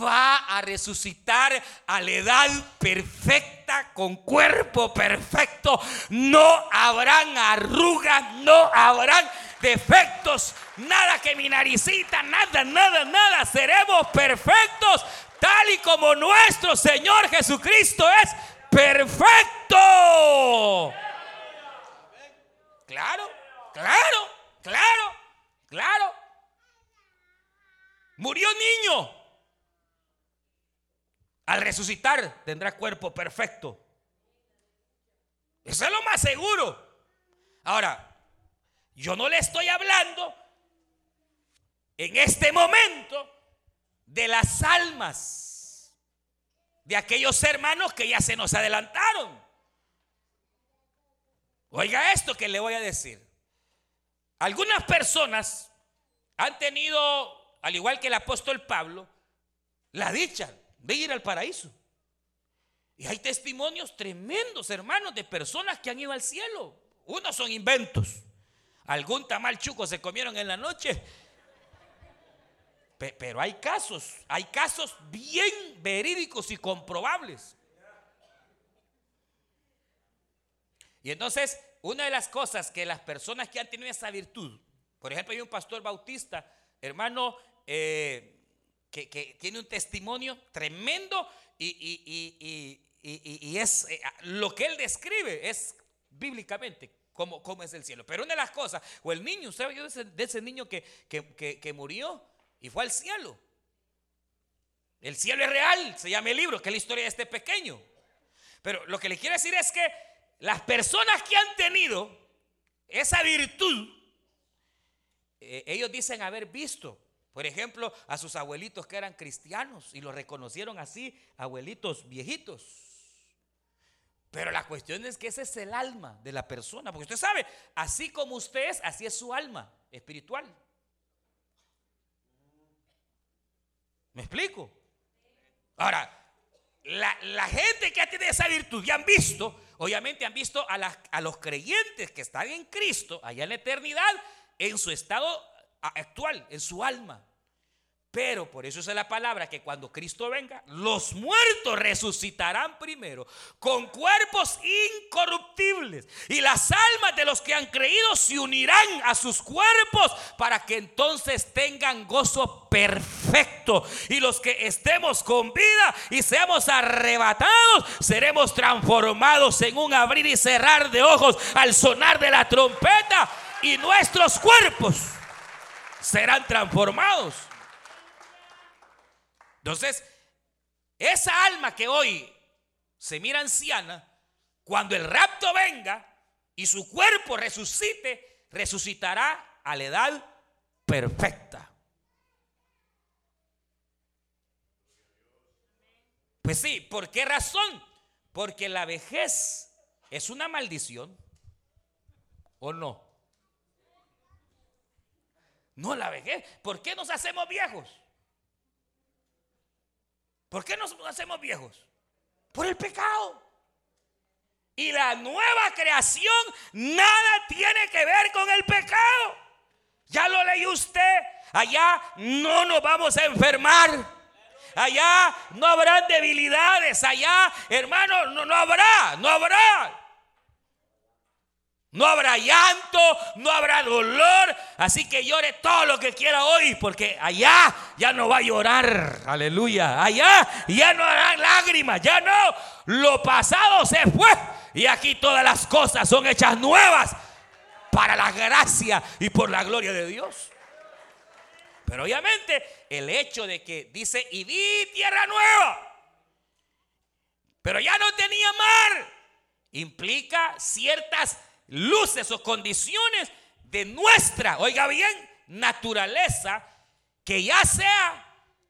Va a resucitar a la edad perfecta, con cuerpo perfecto. No habrán arrugas, no habrán defectos, nada que mi naricita, nada, nada, nada. Seremos perfectos tal y como nuestro Señor Jesucristo es perfecto. Claro, claro, claro, claro. Murió niño. Al resucitar tendrá cuerpo perfecto. Eso es lo más seguro. Ahora, yo no le estoy hablando en este momento de las almas de aquellos hermanos que ya se nos adelantaron. Oiga esto que le voy a decir. Algunas personas han tenido, al igual que el apóstol Pablo, la dicha de ir al paraíso. Y hay testimonios tremendos, hermanos, de personas que han ido al cielo. Unos son inventos. Algún tamal chuco se comieron en la noche. Pero hay casos, hay casos bien verídicos y comprobables. Y entonces, una de las cosas que las personas que han tenido esa virtud, por ejemplo, hay un pastor bautista, hermano, eh, que, tiene un testimonio tremendo y, es eh, lo que él describe es bíblicamente cómo, cómo, es el cielo. Pero una de las cosas, o el niño, ¿usted vio de ese, niño que, que murió y fue al cielo? El cielo es real, se llama el libro, que es la historia de este pequeño. Pero lo que le quiero decir es que las personas que han tenido esa virtud, eh, ellos dicen haber visto, por ejemplo, a sus abuelitos que eran cristianos y los reconocieron así, abuelitos viejitos. Pero la cuestión es que ese es el alma de la persona, porque usted sabe, así como usted es, así es su alma espiritual. ¿Me explico? Ahora, la, gente que tenido esa virtud ya han visto, obviamente han visto a, a los creyentes que están en Cristo, allá en la eternidad, en su estado actual, en su alma. Pero por eso es la palabra que cuando Cristo venga, los muertos resucitarán primero con cuerpos incorruptibles. Y las almas de los que han creído se unirán a sus cuerpos para que entonces tengan gozo perfecto. Y los que estemos con vida y seamos arrebatados, seremos transformados en un abrir y cerrar de ojos al sonar de la trompeta. Y nuestros cuerpos serán transformados. Entonces, esa alma que hoy se mira anciana, cuando el rapto venga y su cuerpo resucite, resucitará a la edad perfecta. Pues sí, ¿por qué razón? Porque la vejez es una maldición. ¿O no? No la vejez. ¿Por qué nos hacemos viejos? ¿Por qué nos hacemos viejos? Por el pecado. Y la nueva creación nada tiene que ver con el pecado. Ya lo leyó usted. Allá no nos vamos a enfermar. Allá no habrá debilidades. Allá, hermano, no, no habrá, no habrá. No habrá llanto, no habrá dolor. Así que llore todo lo que quiera hoy, porque allá ya no va a llorar. Aleluya. Allá ya no hará lágrimas, ya no. Lo pasado se fue. Y aquí todas las cosas son hechas nuevas para la gracia y por la gloria de Dios. Pero obviamente el hecho de que dice, y vi tierra nueva, pero ya no tenía mar, implica ciertas luces o condiciones de nuestra, oiga bien, naturaleza, que ya sea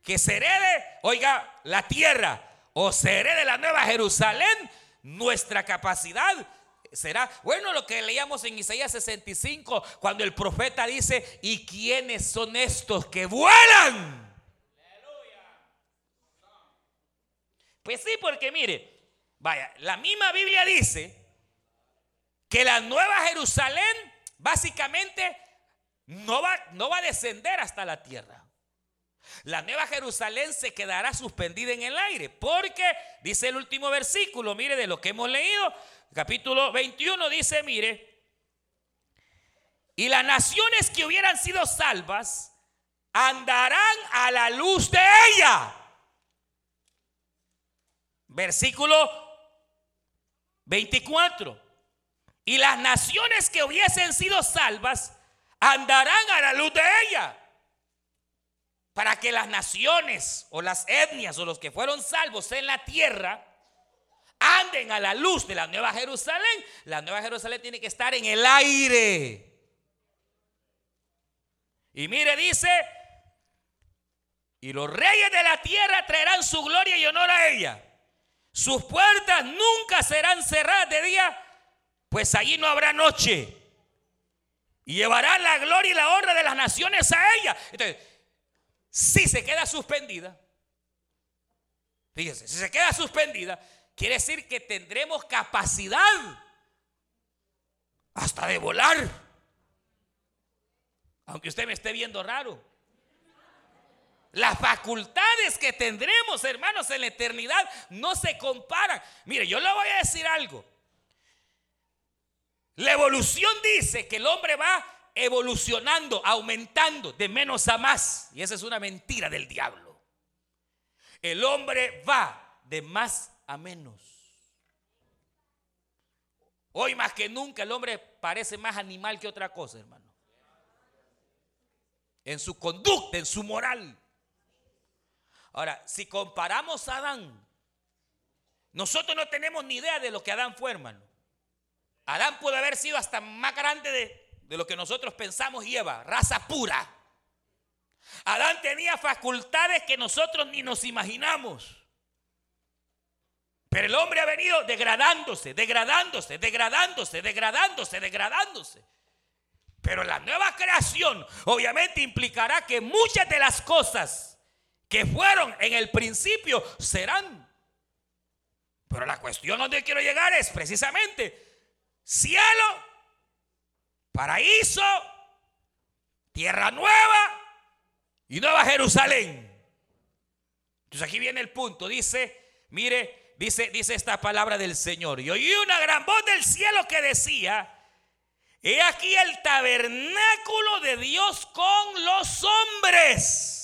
que se herede, oiga, la tierra o se herede la nueva Jerusalén, nuestra capacidad será, bueno, lo que leíamos en Isaías 65, cuando el profeta dice, ¿y quiénes son estos que vuelan? Pues sí, porque mire, vaya, la misma Biblia dice que la nueva Jerusalén básicamente no va, no va a descender hasta la tierra. La nueva Jerusalén se quedará suspendida en el aire, porque dice el último versículo, mire de lo que hemos leído, capítulo 21 dice, mire, y las naciones que hubieran sido salvas andarán a la luz de ella. Versículo 24. Y las naciones que hubiesen sido salvas andarán a la luz de ella. Para que las naciones o las etnias o los que fueron salvos en la tierra anden a la luz de la Nueva Jerusalén. La Nueva Jerusalén tiene que estar en el aire. Y mire, dice, Y los reyes de la tierra traerán su gloria y honor a ella. Sus puertas nunca serán cerradas de día, pues allí no habrá noche. Y llevarán la gloria y la honra de las naciones a ella. Entonces, si se queda suspendida, fíjese, si se queda suspendida, quiere decir que tendremos capacidad hasta de volar. Aunque usted me esté viendo raro. Las facultades que tendremos, hermanos, en la eternidad no se comparan. Mire, yo le voy a decir algo. La evolución dice que el hombre va evolucionando, aumentando de menos a más. Y esa es una mentira del diablo. El hombre va de más a menos. Hoy más que nunca el hombre parece más animal que otra cosa, hermano. En su conducta, en su moral. Ahora, si comparamos a Adán, nosotros no tenemos ni idea de lo que Adán fue, hermano. Adán puede haber sido hasta más grande de, de lo que nosotros pensamos y Eva, raza pura. Adán tenía facultades que nosotros ni nos imaginamos. Pero el hombre ha venido degradándose, degradándose, degradándose, degradándose, degradándose. Pero la nueva creación obviamente implicará que muchas de las cosas que fueron en el principio serán. Pero la cuestión donde quiero llegar es precisamente cielo, paraíso, tierra nueva y nueva Jerusalén. Entonces aquí viene el punto, dice, mire, dice, dice esta palabra del Señor. Y oí una gran voz del cielo que decía, he aquí el tabernáculo de Dios con los hombres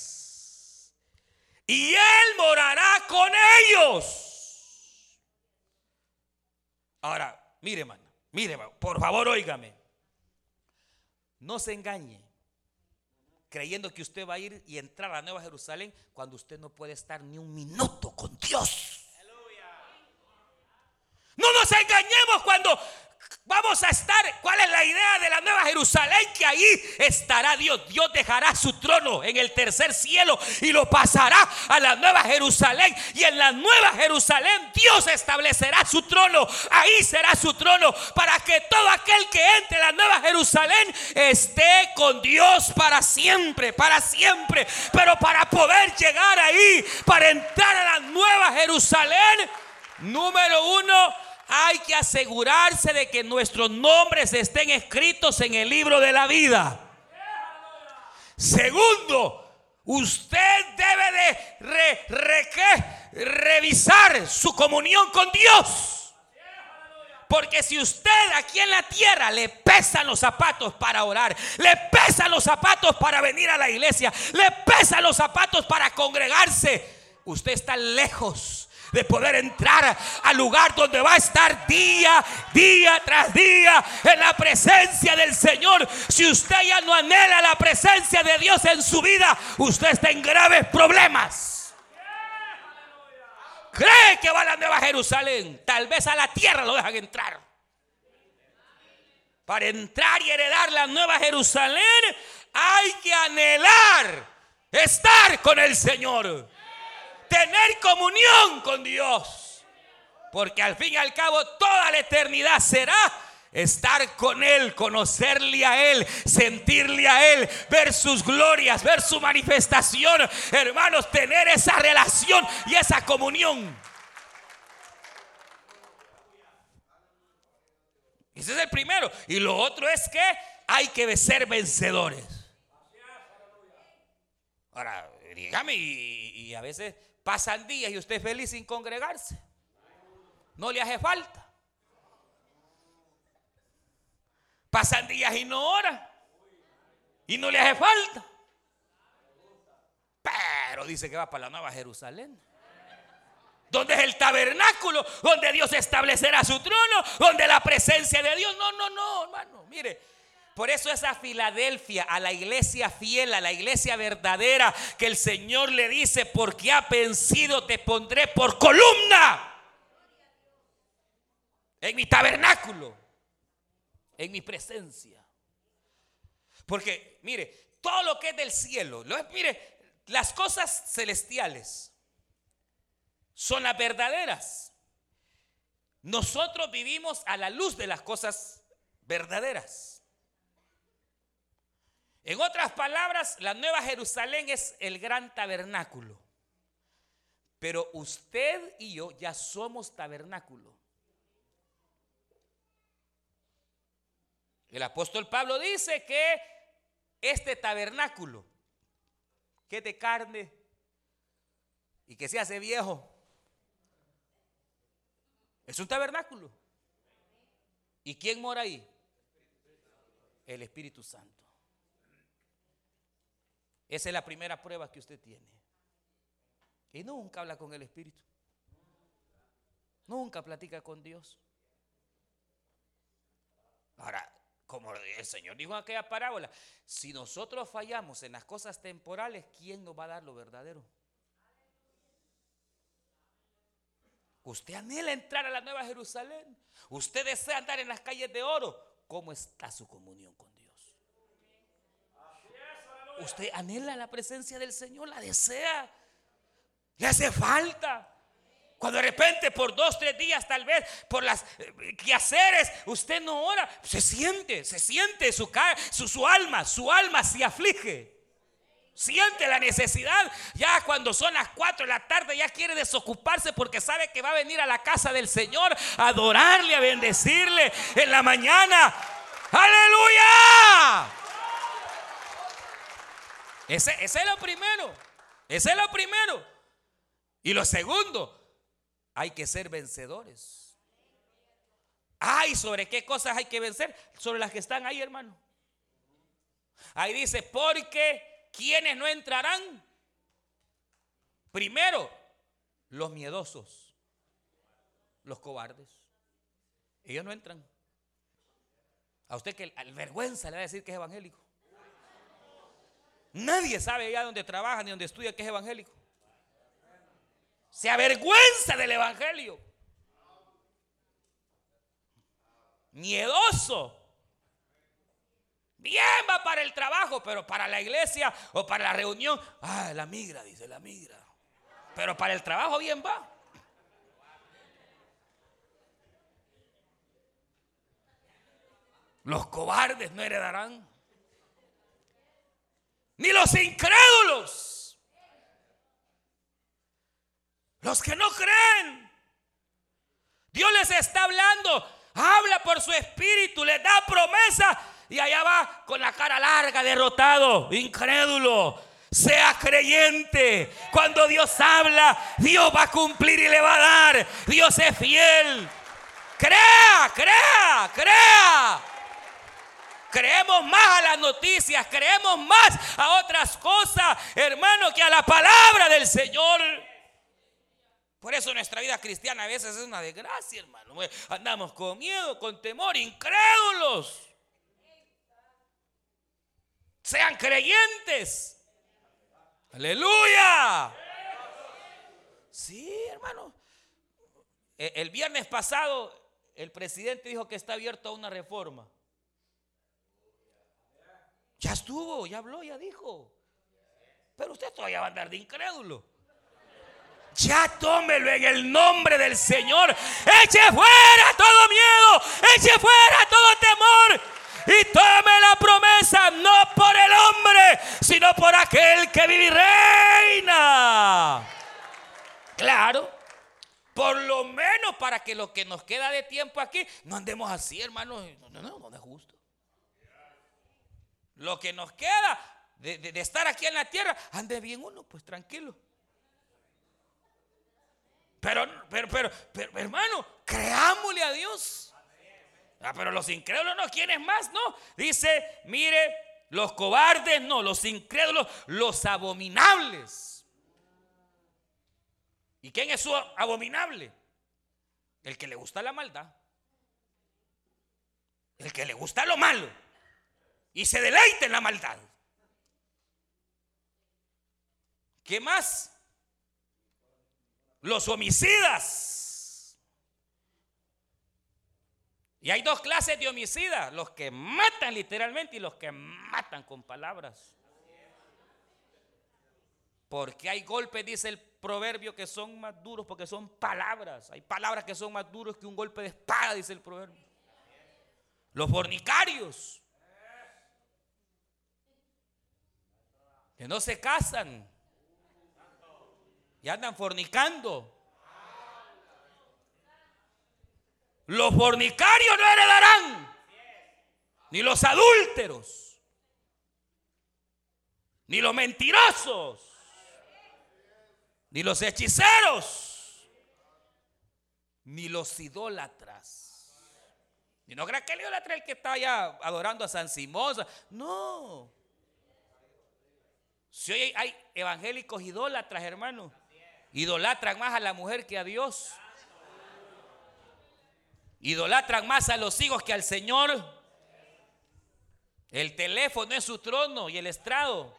y Él morará con ellos. Ahora, mire, hermano, mire, por favor, óigame. No se engañe creyendo que usted va a ir y entrar a Nueva Jerusalén cuando usted no puede estar ni un minuto con Dios. No nos engañemos cuando Vamos a estar, ¿cuál es la idea de la nueva Jerusalén? Que ahí estará Dios. Dios dejará su trono en el tercer cielo y lo pasará a la nueva Jerusalén. Y en la nueva Jerusalén Dios establecerá su trono. Ahí será su trono para que todo aquel que entre a la nueva Jerusalén esté con Dios para siempre, para siempre. Pero para poder llegar ahí, para entrar a la nueva Jerusalén, número uno, hay que asegurarse de que nuestros nombres estén escritos en el libro de la vida. Segundo, usted debe de revisar su comunión con Dios. Porque si usted aquí en la tierra le pesan los zapatos para orar, le pesan los zapatos para venir a la iglesia, le pesan los zapatos para congregarse, usted está lejos de poder entrar al lugar donde va a estar día, día tras día en la presencia del Señor. Si usted ya no anhela la presencia de Dios en su vida, usted está en graves problemas. Cree que va a la Nueva Jerusalén. Tal vez a la tierra lo dejan entrar. Para entrar y heredar la Nueva Jerusalén hay que anhelar estar con el Señor tener comunión con Dios. Porque al fin y al cabo toda la eternidad será estar con Él, conocerle a Él, sentirle a Él, ver sus glorias, ver su manifestación. Hermanos, tener esa relación y esa comunión. Ese es el primero. Y lo otro es que hay que ser vencedores. Ahora, dígame, y a veces Pasan días y usted es feliz sin congregarse. No le hace falta. Pasan días y no ora. Y no le hace falta. Pero dice que va para la Nueva Jerusalén. Donde es el tabernáculo, donde Dios establecerá su trono, donde la presencia de Dios. No, no, no, hermano. Mire, por eso es a Filadelfia, a la iglesia fiel, a la iglesia verdadera, que el Señor le dice, porque ha vencido te pondré por columna en mi tabernáculo, en mi presencia. Porque, mire, todo lo que es del cielo, mire, las cosas celestiales son las verdaderas. Nosotros vivimos a la luz de las cosas verdaderas. En otras palabras, la Nueva Jerusalén es el gran tabernáculo. Pero usted y yo ya somos tabernáculo. El apóstol Pablo dice que este tabernáculo, que es de carne y que se hace viejo, es un tabernáculo. ¿Y quién mora ahí? El Espíritu Santo. Esa es la primera prueba que usted tiene. Y nunca habla con el Espíritu. Nunca platica con Dios. Ahora, como el Señor dijo en aquella parábola, si nosotros fallamos en las cosas temporales, ¿quién nos va a dar lo verdadero? Usted anhela entrar a la Nueva Jerusalén. Usted desea andar en las calles de oro. ¿Cómo está su comunión con? Usted anhela la presencia del Señor, la desea. Le hace falta. Cuando de repente por dos, tres días, tal vez por las eh, quehaceres, usted no ora, se siente, se siente su, su, su alma, su alma se aflige. Siente la necesidad. Ya cuando son las 4 de la tarde ya quiere desocuparse porque sabe que va a venir a la casa del Señor a adorarle, a bendecirle en la mañana. Aleluya. Ese, es lo primero. Ese es lo primero. Y lo segundo, hay que ser vencedores. Ay, ¿sobre qué cosas hay que vencer? Sobre las que están ahí, hermano. Ahí dice, porque quienes no entrarán? Primero, los miedosos, los cobardes. Ellos no entran. A usted que vergüenza le va a decir que es evangélico. Nadie sabe allá donde trabaja ni donde estudia que es evangélico se avergüenza del Evangelio. Miedoso. Bien va para el trabajo, pero para la iglesia o para la reunión, ah, la migra, dice la migra. Pero para el trabajo bien va. Los cobardes no heredarán. Ni los incrédulos. Los que no creen. Dios les está hablando. Habla por su espíritu. Les da promesa. Y allá va con la cara larga, derrotado, incrédulo. Sea creyente. Cuando Dios habla, Dios va a cumplir y le va a dar. Dios es fiel. Crea, crea, crea. Creemos más a las noticias, creemos más a otras cosas, hermano, que a la palabra del Señor. Por eso nuestra vida cristiana a veces es una desgracia, hermano. Andamos con miedo, con temor, incrédulos. Sean creyentes. Aleluya. Sí, hermano. E, el viernes pasado el presidente dijo que está abierto a una reforma. Ya estuvo, ya habló, ya dijo. Pero usted todavía va a andar de incrédulo. Ya tómelo en el nombre del Señor. Eche fuera todo miedo. Eche fuera todo temor. Y tome la promesa no por el hombre, sino por aquel que vive y reina. Claro. Por lo menos para que lo que nos queda de tiempo aquí no andemos así, hermanos. No, no, no, es justo. Lo que nos queda de, de estar aquí en la tierra, ande bien uno, pues tranquilo. Pero, pero, pero, pero, hermano, creámosle a Dios. Ah, pero los incrédulos no, ¿quiénes más? No. Dice, mire, los cobardes no, los incrédulos, los abominables. ¿Y quién es su abominable? El que le gusta la maldad. El que le gusta lo malo. Y se deleita en la maldad. ¿Qué más? los homicidas. Y hay dos clases de homicidas, los que matan literalmente y los que matan con palabras. Porque hay golpes, dice el proverbio, que son más duros porque son palabras. Hay palabras que son más duros que un golpe de espada, dice el proverbio. Los fornicarios. No se casan. Y andan fornicando. Los fornicarios no heredarán. Ni los adúlteros. Ni los mentirosos. Ni los hechiceros. Ni los idólatras. Y no crean que el idólatra es el que está allá adorando a San Simón. No. Si hoy hay evangélicos idólatras, hermano. Idolatran más a la mujer que a Dios. Idolatran más a los hijos que al Señor. El teléfono es su trono y el estrado.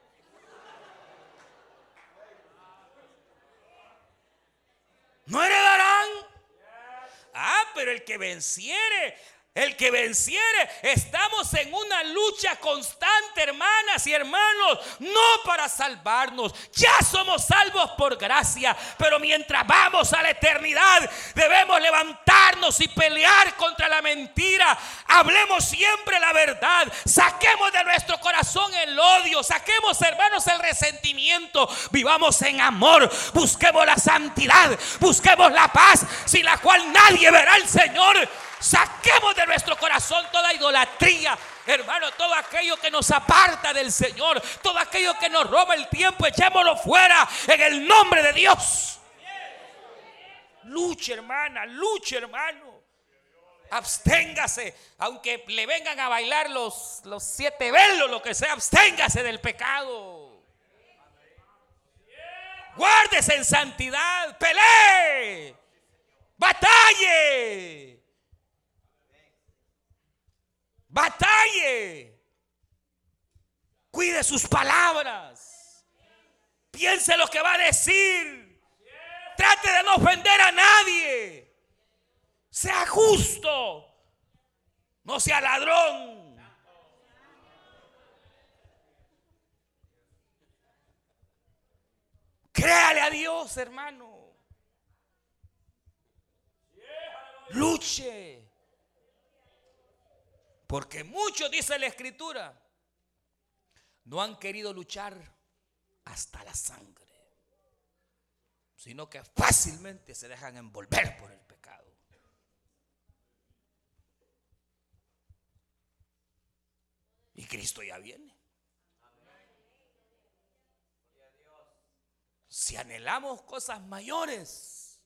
No heredarán. Ah, pero el que venciere el que venciere, estamos en una lucha constante, hermanas y hermanos, no para salvarnos. Ya somos salvos por gracia, pero mientras vamos a la eternidad, debemos levantarnos y pelear contra la mentira. Hablemos siempre la verdad. Saquemos de nuestro corazón el odio, saquemos, hermanos, el resentimiento. Vivamos en amor, busquemos la santidad, busquemos la paz, sin la cual nadie verá al Señor. Saquemos de nuestro corazón toda idolatría, hermano, todo aquello que nos aparta del Señor, todo aquello que nos roba el tiempo, echémoslo fuera en el nombre de Dios. Luche, hermana, luche, hermano. Absténgase, aunque le vengan a bailar los, los siete velos, lo que sea, absténgase del pecado. Guárdese en santidad, pelee, batalle. Batalle. Cuide sus palabras. Piense lo que va a decir. Trate de no ofender a nadie. Sea justo. No sea ladrón. Créale a Dios, hermano. Luche. Porque muchos, dice la escritura, no han querido luchar hasta la sangre, sino que fácilmente se dejan envolver por el pecado. Y Cristo ya viene. Si anhelamos cosas mayores,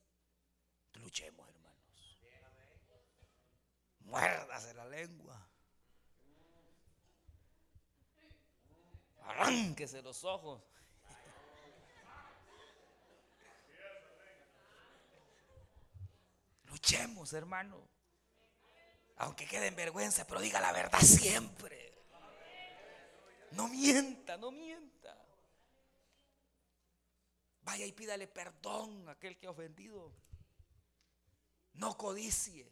luchemos, hermanos. Muérdase la lengua. Arránquese los ojos. Luchemos, hermano. Aunque quede en vergüenza, pero diga la verdad siempre. No mienta, no mienta. Vaya y pídale perdón a aquel que ha ofendido. No codicie.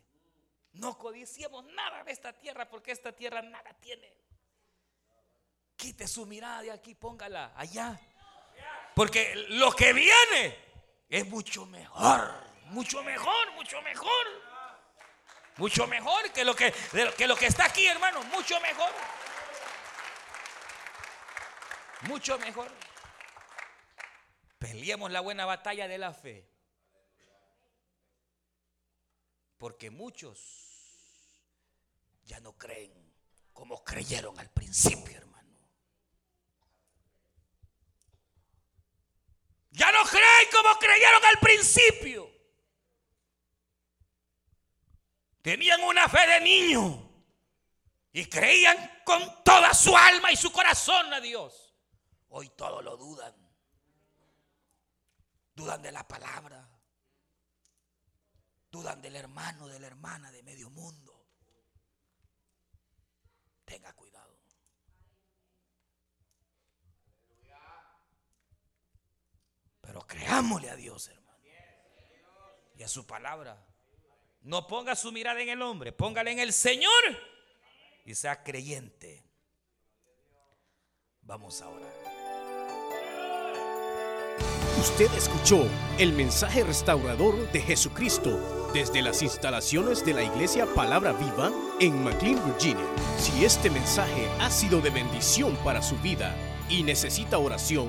No codiciemos nada de esta tierra porque esta tierra nada tiene. Quite su mirada de aquí, póngala allá. Porque lo que viene es mucho mejor, mucho mejor, mucho mejor. Mucho mejor que lo que, que lo que está aquí, hermano, mucho mejor. Mucho mejor. Peleemos la buena batalla de la fe. Porque muchos ya no creen como creyeron al principio, hermano. Ya no creen como creyeron al principio. Tenían una fe de niño y creían con toda su alma y su corazón a Dios. Hoy todo lo dudan. Dudan de la palabra. Dudan del hermano, de la hermana de medio mundo. Tenga cuidado. Pero creámosle a Dios, hermano. Y a su palabra. No ponga su mirada en el hombre, póngale en el Señor y sea creyente. Vamos a orar. Usted escuchó el mensaje restaurador de Jesucristo desde las instalaciones de la iglesia Palabra Viva en McLean, Virginia. Si este mensaje ha sido de bendición para su vida y necesita oración,